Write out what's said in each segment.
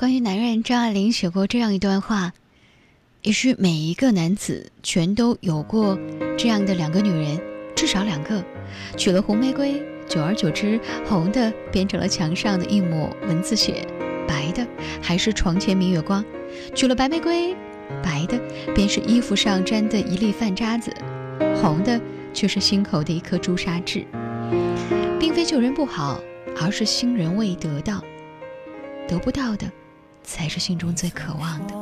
关于男人，张爱玲写过这样一段话：也许每一个男子全都有过这样的两个女人，至少两个，娶了红玫瑰，久而久之，红的变成了墙上的一抹蚊子血，白的还是床前明月光；娶了白玫瑰，白的便是衣服上沾的一粒饭渣子，红的却是心口的一颗朱砂痣。并非旧人不好，而是新人未得到，得不到的。才是心中最渴望的。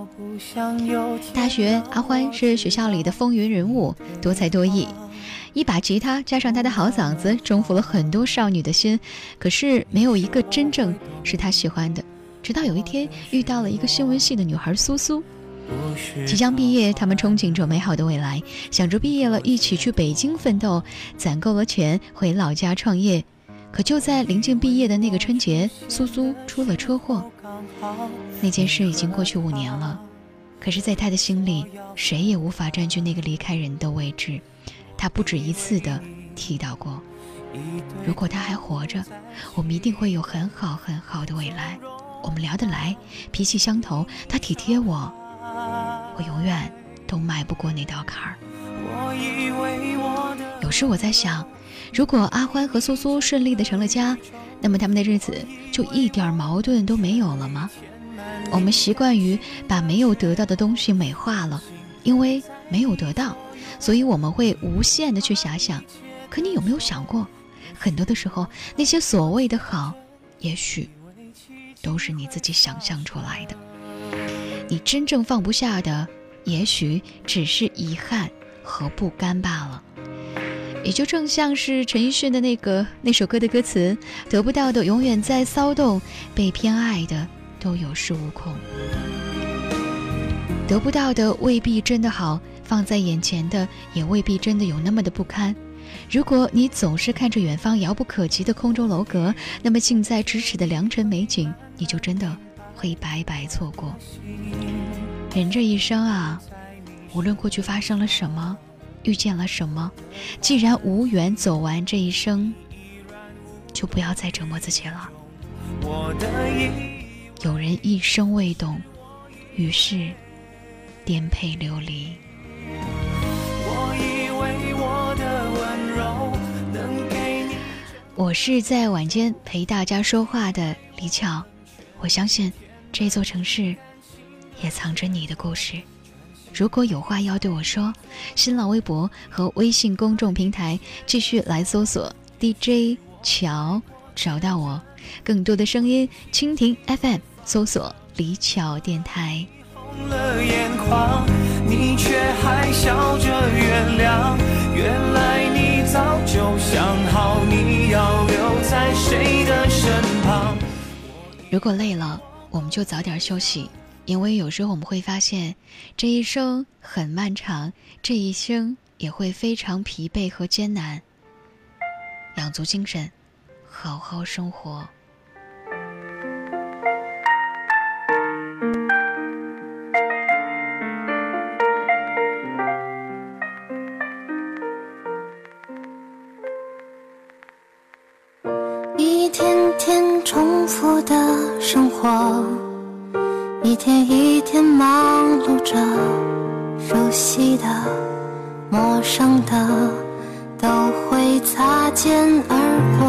大学，阿欢是学校里的风云人物，多才多艺，一把吉他加上他的好嗓子，征服了很多少女的心。可是没有一个真正是他喜欢的。直到有一天遇到了一个新闻系的女孩苏苏，即将毕业，他们憧憬着美好的未来，想着毕业了一起去北京奋斗，攒够了钱回老家创业。可就在临近毕业的那个春节，苏苏出了车祸。那件事已经过去五年了，可是，在他的心里，谁也无法占据那个离开人的位置。他不止一次的提到过，如果他还活着，我们一定会有很好很好的未来。我们聊得来，脾气相投，他体贴我，我永远都迈不过那道坎儿。有时我在想。如果阿欢和苏苏顺利的成了家，那么他们的日子就一点矛盾都没有了吗？我们习惯于把没有得到的东西美化了，因为没有得到，所以我们会无限的去遐想。可你有没有想过，很多的时候，那些所谓的好，也许都是你自己想象出来的。你真正放不下的，也许只是遗憾和不甘罢了。也就正像是陈奕迅的那个那首歌的歌词：“得不到的永远在骚动，被偏爱的都有恃无恐。得不到的未必真的好，放在眼前的也未必真的有那么的不堪。如果你总是看着远方遥不可及的空中楼阁，那么近在咫尺的良辰美景，你就真的会白白错过。人这一生啊，无论过去发生了什么。”遇见了什么？既然无缘走完这一生，就不要再折磨自己了。有人一生未懂，于是颠沛流离。我是在晚间陪大家说话的李巧，我相信这座城市也藏着你的故事。如果有话要对我说，新浪微博和微信公众平台继续来搜索 DJ 乔，找到我。更多的声音，蜻蜓 FM 搜索李巧电台。红了眼眶，你却还笑着原谅。原来你早就想好，你要留在谁的身旁。如果累了，我们就早点休息。因为有时候我们会发现，这一生很漫长，这一生也会非常疲惫和艰难。养足精神，好好生活。一天天重复的生活。一天一天忙碌着，熟悉的、陌生的都会擦肩而过。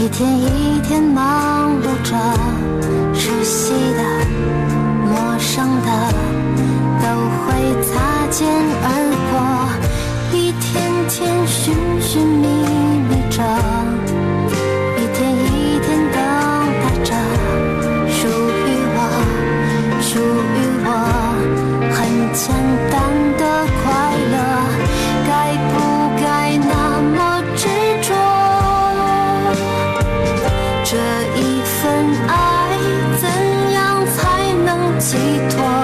一天一天忙碌着，熟悉的、陌生的都会擦肩而过，一天天寻寻觅。寄托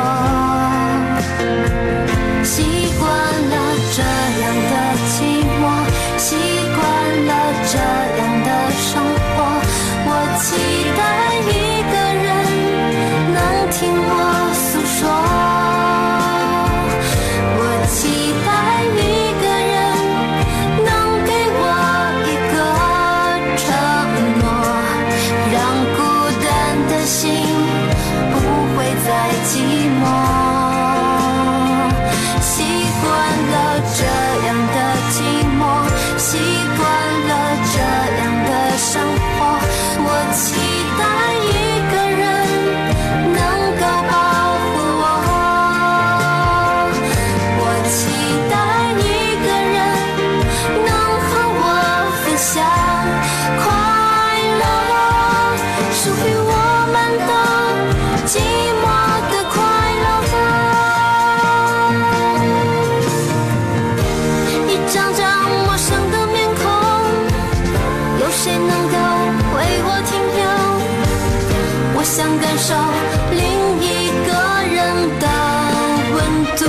to you. 想感受另一个人的温度。